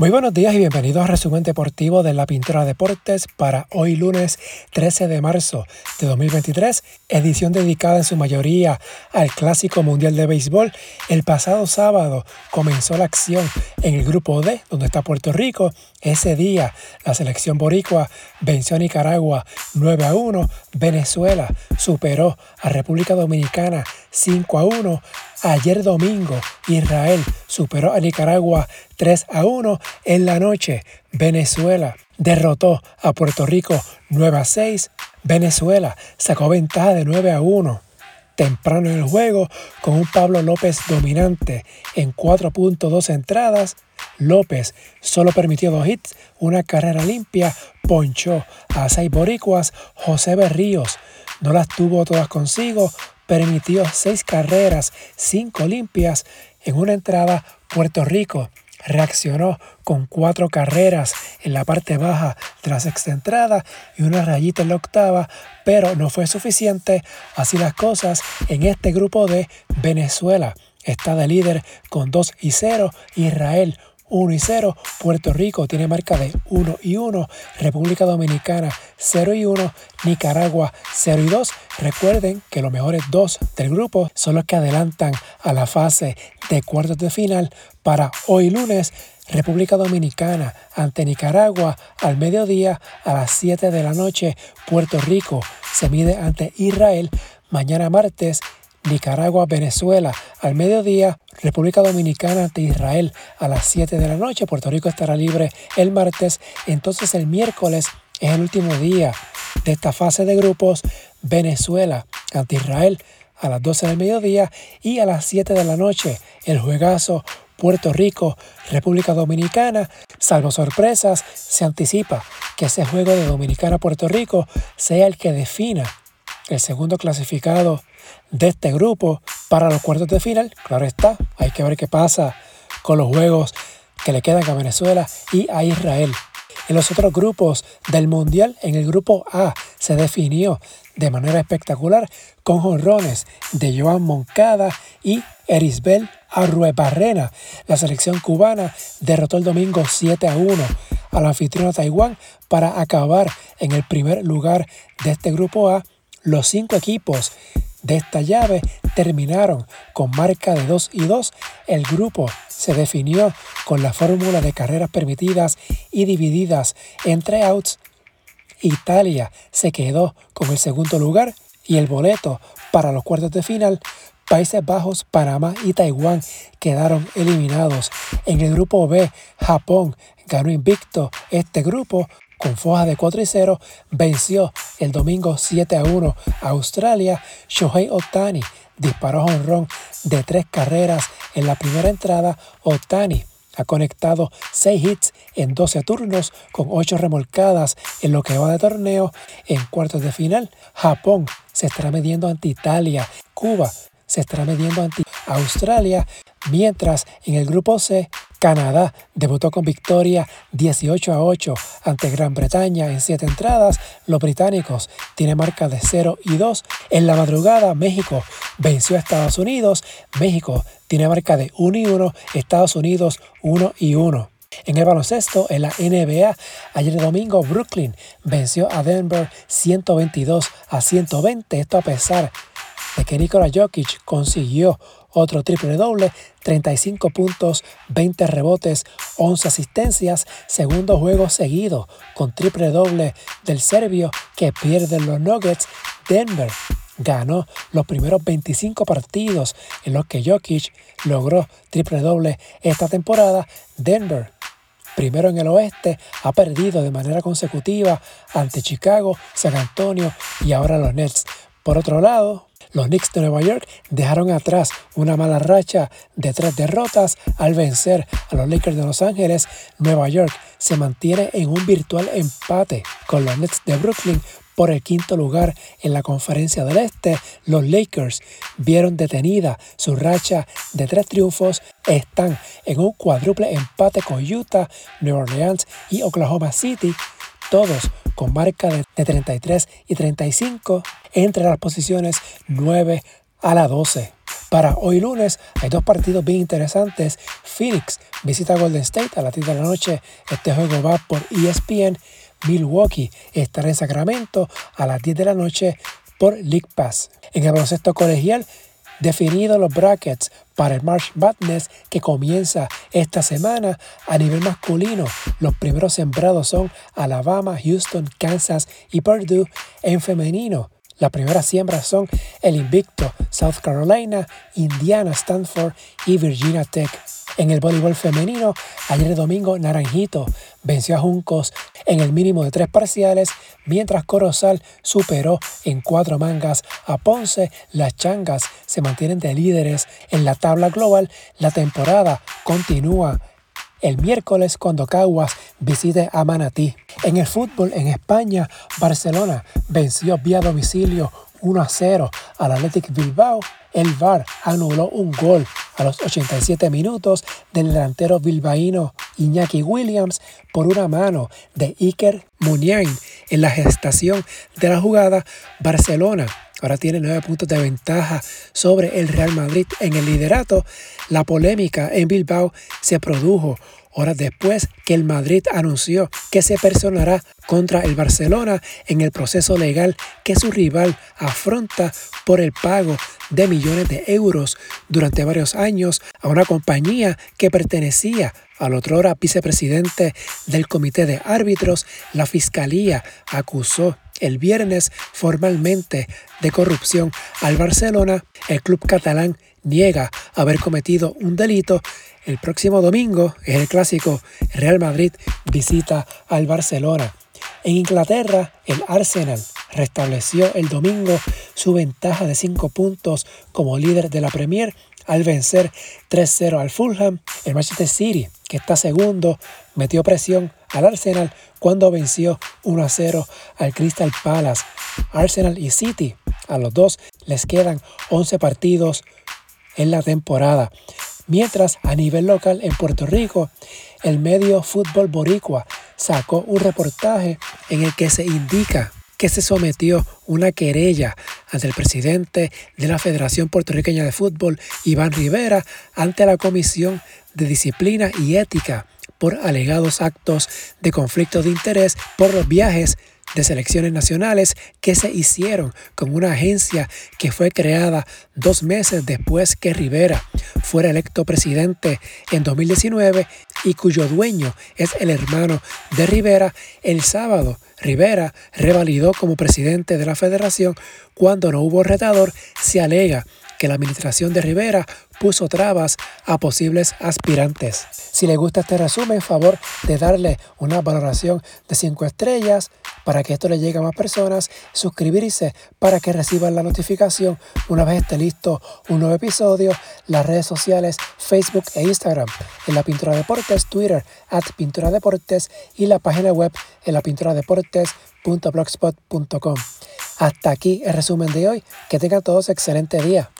Muy buenos días y bienvenidos a Resumen Deportivo de la Pintura Deportes para hoy lunes 13 de marzo de 2023, edición dedicada en su mayoría al Clásico Mundial de Béisbol. El pasado sábado comenzó la acción en el Grupo D, donde está Puerto Rico. Ese día la selección boricua venció a Nicaragua 9 a 1, Venezuela superó a República Dominicana 5 a 1, Ayer domingo, Israel superó a Nicaragua 3 a 1. En la noche, Venezuela derrotó a Puerto Rico 9 a 6. Venezuela sacó ventaja de 9 a 1 temprano en el juego con un Pablo López dominante en 4.2 entradas. López solo permitió dos hits, una carrera limpia, ponchó a seis boricuas, José Berríos no las tuvo todas consigo, permitió seis carreras, cinco limpias. En una entrada, Puerto Rico reaccionó con cuatro carreras en la parte baja de la y una rayita en la octava, pero no fue suficiente. Así las cosas en este grupo de Venezuela. Está de líder con 2 y 0, Israel 1 y 0. Puerto Rico tiene marca de 1 y 1. República Dominicana 0 y 1. Nicaragua 0 y 2. Recuerden que los mejores dos del grupo son los que adelantan a la fase de cuartos de final para hoy lunes. República Dominicana ante Nicaragua al mediodía a las 7 de la noche. Puerto Rico se mide ante Israel mañana martes Nicaragua, Venezuela al mediodía, República Dominicana ante Israel a las 7 de la noche, Puerto Rico estará libre el martes, entonces el miércoles es el último día de esta fase de grupos, Venezuela ante Israel a las 12 del mediodía y a las 7 de la noche el juegazo Puerto Rico, República Dominicana, salvo sorpresas, se anticipa que ese juego de Dominicana-Puerto Rico sea el que defina el segundo clasificado de este grupo para los cuartos de final. Claro está, hay que ver qué pasa con los juegos que le quedan a Venezuela y a Israel. En los otros grupos del Mundial, en el grupo A, se definió de manera espectacular con jonrones de Joan Moncada y Erisbel Arruebarrena. La selección cubana derrotó el domingo 7 a 1 al anfitrión Taiwán para acabar en el primer lugar de este grupo A. Los cinco equipos de esta llave terminaron con marca de 2 y 2. El grupo se definió con la fórmula de carreras permitidas y divididas entre outs. Italia se quedó con el segundo lugar y el boleto para los cuartos de final. Países Bajos, Panamá y Taiwán quedaron eliminados. En el grupo B, Japón ganó invicto este grupo con foja de 4 y 0, venció el domingo 7 a 1 a Australia. Shohei Otani disparó honrón de tres carreras en la primera entrada. Otani ha conectado 6 hits en 12 turnos con 8 remolcadas en lo que va de torneo. En cuartos de final, Japón se estará midiendo ante Italia. Cuba se estará midiendo ante Australia. Mientras en el grupo C, Canadá debutó con victoria 18 a 8 ante Gran Bretaña en 7 entradas. Los británicos tienen marca de 0 y 2. En la madrugada, México venció a Estados Unidos. México tiene marca de 1 y 1. Estados Unidos 1 y 1. En el baloncesto, en la NBA, ayer domingo Brooklyn venció a Denver 122 a 120. Esto a pesar de que Nikola Jokic consiguió otro triple doble, 35 puntos, 20 rebotes, 11 asistencias, segundo juego seguido con triple doble del serbio que pierde los Nuggets. Denver ganó los primeros 25 partidos en los que Jokic logró triple doble esta temporada. Denver primero en el oeste, ha perdido de manera consecutiva ante Chicago, San Antonio y ahora los Nets. Por otro lado, los Knicks de Nueva York dejaron atrás una mala racha de tres derrotas al vencer a los Lakers de Los Ángeles. Nueva York se mantiene en un virtual empate con los Nets de Brooklyn por el quinto lugar en la conferencia del Este. Los Lakers vieron detenida su racha de tres triunfos. Están en un cuádruple empate con Utah, New Orleans y Oklahoma City todos con marca de 33 y 35 entre las posiciones 9 a las 12. Para hoy lunes hay dos partidos bien interesantes. Phoenix visita Golden State a las 10 de la noche. Este juego va por ESPN. Milwaukee estará en Sacramento a las 10 de la noche por League Pass. En el baloncesto colegial, definidos los brackets para el March Madness que comienza esta semana a nivel masculino. Los primeros sembrados son Alabama, Houston, Kansas y Purdue. En femenino, las primeras siembras son el invicto South Carolina, Indiana, Stanford y Virginia Tech. En el voleibol femenino, ayer domingo Naranjito venció a Juncos en el mínimo de tres parciales, mientras Corozal superó en cuatro mangas a Ponce. Las changas se mantienen de líderes en la tabla global. La temporada continúa el miércoles cuando Caguas visite a Manatí. En el fútbol en España, Barcelona venció vía domicilio 1 a 0 al Athletic Bilbao. El VAR anuló un gol a los 87 minutos del delantero bilbaíno Iñaki Williams por una mano de Iker Muniain en la gestación de la jugada. Barcelona ahora tiene nueve puntos de ventaja sobre el Real Madrid en el liderato. La polémica en Bilbao se produjo horas después que el Madrid anunció que se personará contra el Barcelona en el proceso legal que su rival afronta por el pago de millones de euros durante varios años a una compañía que pertenecía al hora vicepresidente del comité de árbitros. La fiscalía acusó el viernes formalmente de corrupción al Barcelona. El club catalán niega haber cometido un delito. El próximo domingo es el clásico Real Madrid visita al Barcelona. En Inglaterra, el Arsenal restableció el domingo su ventaja de 5 puntos como líder de la Premier al vencer 3-0 al Fulham. El Manchester City, que está segundo, metió presión al Arsenal cuando venció 1-0 al Crystal Palace. Arsenal y City, a los dos les quedan 11 partidos en la temporada. Mientras a nivel local en Puerto Rico, el medio Fútbol Boricua sacó un reportaje en el que se indica que se sometió una querella ante el presidente de la Federación Puertorriqueña de Fútbol, Iván Rivera, ante la Comisión de Disciplina y Ética por alegados actos de conflicto de interés por los viajes de selecciones nacionales que se hicieron con una agencia que fue creada dos meses después que Rivera fuera electo presidente en 2019 y cuyo dueño es el hermano de Rivera, el sábado Rivera revalidó como presidente de la federación. Cuando no hubo retador, se alega que la administración de Rivera puso trabas a posibles aspirantes. Si le gusta este resumen, favor de darle una valoración de 5 estrellas para que esto le llegue a más personas, suscribirse para que reciban la notificación una vez esté listo un nuevo episodio, las redes sociales Facebook e Instagram en la Pintura Deportes, Twitter at Pintura Deportes y la página web en la pintura deportes.blogspot.com. Hasta aquí el resumen de hoy. Que tengan todos excelente día.